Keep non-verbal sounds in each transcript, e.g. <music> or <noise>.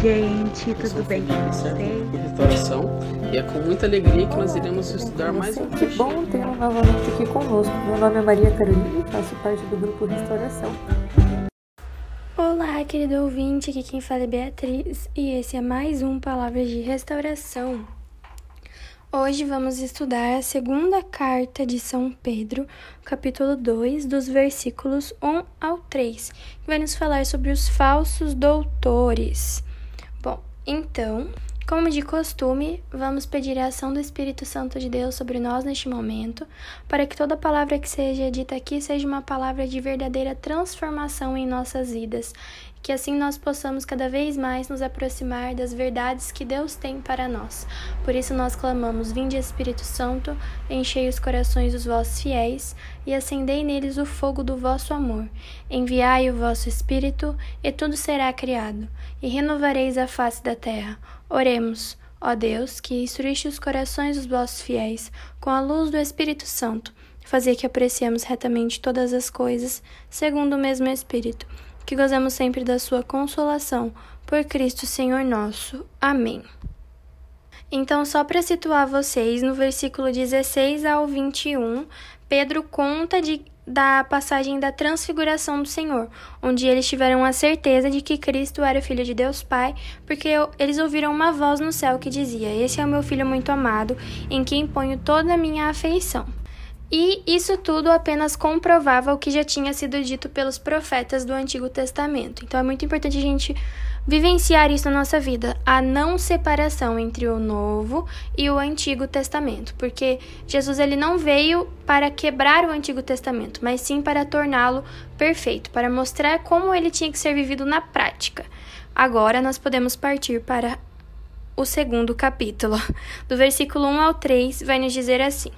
gente. Tudo bem com vocês? de restauração e é com muita alegria que nós iremos estudar mais um Que bom tê-lo novamente aqui conosco. Meu nome é Maria Carolina e faço parte do grupo Restauração. Olá, querido ouvinte, aqui quem fala é Beatriz e esse é mais um Palavras de Restauração. Hoje vamos estudar a segunda carta de São Pedro, capítulo 2, dos versículos 1 ao 3, que vai nos falar sobre os falsos doutores. Bom, então, como de costume, vamos pedir a ação do Espírito Santo de Deus sobre nós neste momento, para que toda palavra que seja dita aqui seja uma palavra de verdadeira transformação em nossas vidas, que assim nós possamos cada vez mais nos aproximar das verdades que Deus tem para nós. Por isso nós clamamos: Vinde Espírito Santo, enchei os corações dos vossos fiéis e acendei neles o fogo do vosso amor. Enviai o vosso Espírito, e tudo será criado, e renovareis a face da terra. Oremos. Ó Deus, que instruíste os corações dos vossos fiéis com a luz do Espírito Santo, fazer que apreciemos retamente todas as coisas, segundo o mesmo Espírito, que gozemos sempre da sua consolação, por Cristo Senhor nosso. Amém. Então, só para situar vocês, no versículo 16 ao 21, Pedro conta de, da passagem da transfiguração do Senhor, onde eles tiveram a certeza de que Cristo era Filho de Deus Pai, porque eles ouviram uma voz no céu que dizia: Esse é o meu filho muito amado, em quem ponho toda a minha afeição. E isso tudo apenas comprovava o que já tinha sido dito pelos profetas do Antigo Testamento. Então é muito importante a gente vivenciar isso na nossa vida, a não separação entre o Novo e o Antigo Testamento, porque Jesus ele não veio para quebrar o Antigo Testamento, mas sim para torná-lo perfeito, para mostrar como ele tinha que ser vivido na prática. Agora nós podemos partir para o segundo capítulo. Do versículo 1 ao 3 vai nos dizer assim: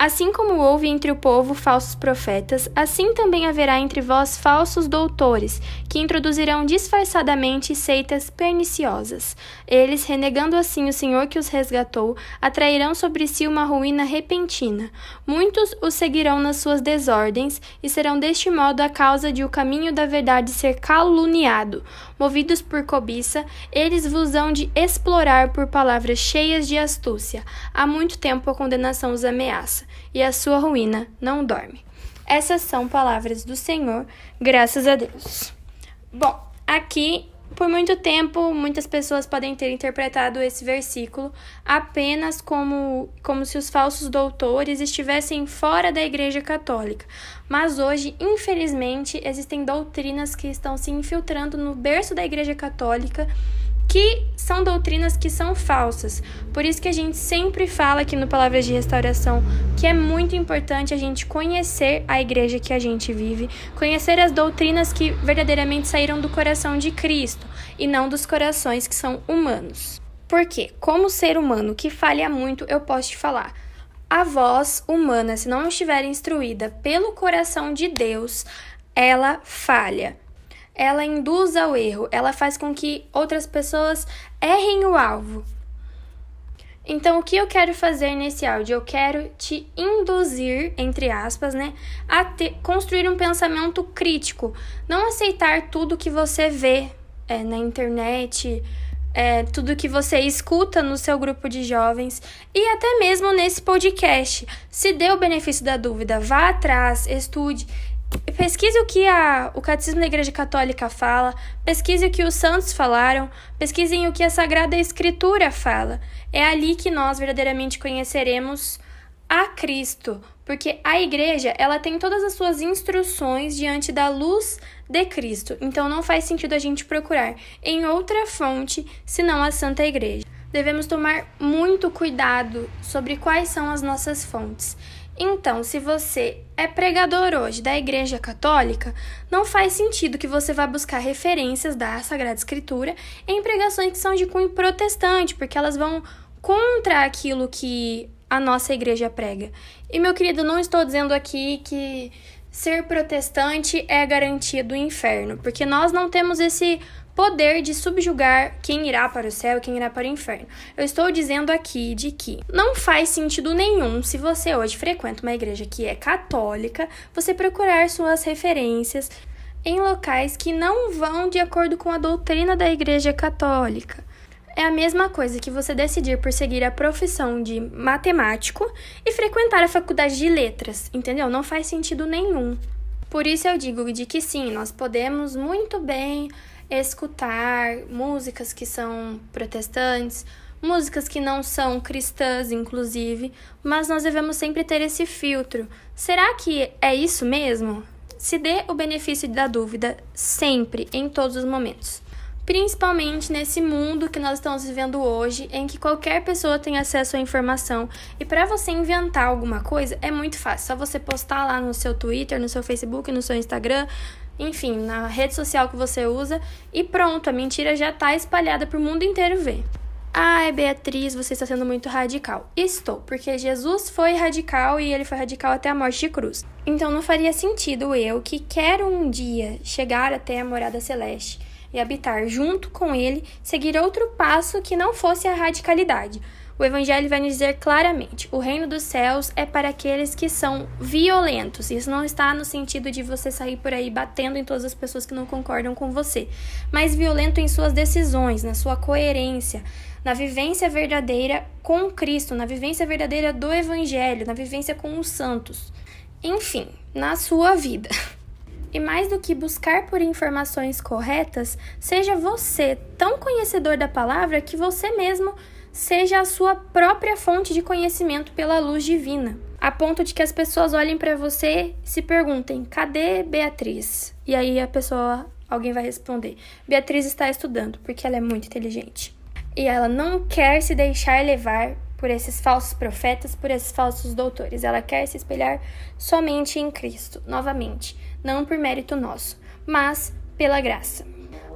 Assim como houve entre o povo falsos profetas, assim também haverá entre vós falsos doutores, que introduzirão disfarçadamente seitas perniciosas. Eles, renegando assim o Senhor que os resgatou, atrairão sobre si uma ruína repentina. Muitos os seguirão nas suas desordens, e serão deste modo a causa de o caminho da verdade ser caluniado. Movidos por cobiça, eles vos hão de explorar por palavras cheias de astúcia. Há muito tempo a condenação os ameaça e a sua ruína não dorme. Essas são palavras do Senhor, graças a Deus. Bom, aqui, por muito tempo, muitas pessoas podem ter interpretado esse versículo apenas como, como se os falsos doutores estivessem fora da Igreja Católica. Mas hoje, infelizmente, existem doutrinas que estão se infiltrando no berço da Igreja Católica que são doutrinas que são falsas. Por isso que a gente sempre fala aqui no Palavras de Restauração que é muito importante a gente conhecer a igreja que a gente vive, conhecer as doutrinas que verdadeiramente saíram do coração de Cristo e não dos corações que são humanos. Porque, como ser humano que falha muito, eu posso te falar. A voz humana, se não estiver instruída pelo coração de Deus, ela falha ela induz ao erro, ela faz com que outras pessoas errem o alvo. Então, o que eu quero fazer nesse áudio? Eu quero te induzir, entre aspas, né, a ter, construir um pensamento crítico. Não aceitar tudo que você vê é, na internet, é, tudo que você escuta no seu grupo de jovens e até mesmo nesse podcast. Se dê o benefício da dúvida, vá atrás, estude pesquise o que a, o Catecismo da Igreja Católica fala, pesquise o que os santos falaram, pesquisem o que a Sagrada Escritura fala. É ali que nós verdadeiramente conheceremos a Cristo, porque a igreja, ela tem todas as suas instruções diante da luz de Cristo. Então não faz sentido a gente procurar em outra fonte senão a Santa Igreja. Devemos tomar muito cuidado sobre quais são as nossas fontes. Então, se você é pregador hoje da Igreja Católica, não faz sentido que você vá buscar referências da Sagrada Escritura em pregações que são de cunho protestante, porque elas vão contra aquilo que a nossa igreja prega. E meu querido, não estou dizendo aqui que ser protestante é garantia do inferno, porque nós não temos esse poder de subjugar quem irá para o céu e quem irá para o inferno. Eu estou dizendo aqui de que não faz sentido nenhum se você hoje frequenta uma igreja que é católica, você procurar suas referências em locais que não vão de acordo com a doutrina da igreja católica. É a mesma coisa que você decidir por seguir a profissão de matemático e frequentar a faculdade de letras, entendeu? Não faz sentido nenhum. Por isso eu digo de que sim, nós podemos muito bem escutar músicas que são protestantes, músicas que não são cristãs, inclusive, mas nós devemos sempre ter esse filtro. Será que é isso mesmo? Se dê o benefício da dúvida sempre, em todos os momentos principalmente nesse mundo que nós estamos vivendo hoje, em que qualquer pessoa tem acesso à informação. E para você inventar alguma coisa é muito fácil, só você postar lá no seu Twitter, no seu Facebook, no seu Instagram, enfim, na rede social que você usa e pronto, a mentira já está espalhada para o mundo inteiro ver. Ai, Beatriz, você está sendo muito radical. Estou, porque Jesus foi radical e ele foi radical até a morte de cruz. Então não faria sentido eu, que quero um dia chegar até a morada celeste, e habitar junto com ele, seguir outro passo que não fosse a radicalidade. O Evangelho vai nos dizer claramente: o reino dos céus é para aqueles que são violentos. Isso não está no sentido de você sair por aí batendo em todas as pessoas que não concordam com você, mas violento em suas decisões, na sua coerência, na vivência verdadeira com Cristo, na vivência verdadeira do Evangelho, na vivência com os santos. Enfim, na sua vida. <laughs> E mais do que buscar por informações corretas, seja você tão conhecedor da palavra que você mesmo seja a sua própria fonte de conhecimento pela luz divina, a ponto de que as pessoas olhem para você e se perguntem: "Cadê Beatriz?" E aí a pessoa, alguém vai responder: "Beatriz está estudando porque ela é muito inteligente." E ela não quer se deixar levar por esses falsos profetas, por esses falsos doutores. Ela quer se espelhar somente em Cristo, novamente não por mérito nosso, mas pela graça.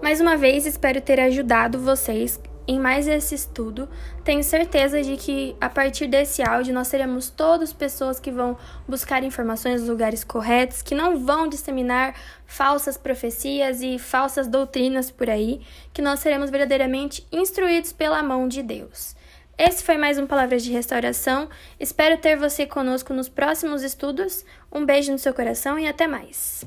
Mais uma vez, espero ter ajudado vocês em mais esse estudo. Tenho certeza de que a partir desse áudio nós seremos todos pessoas que vão buscar informações nos lugares corretos, que não vão disseminar falsas profecias e falsas doutrinas por aí, que nós seremos verdadeiramente instruídos pela mão de Deus. Esse foi mais um Palavras de Restauração. Espero ter você conosco nos próximos estudos. Um beijo no seu coração e até mais.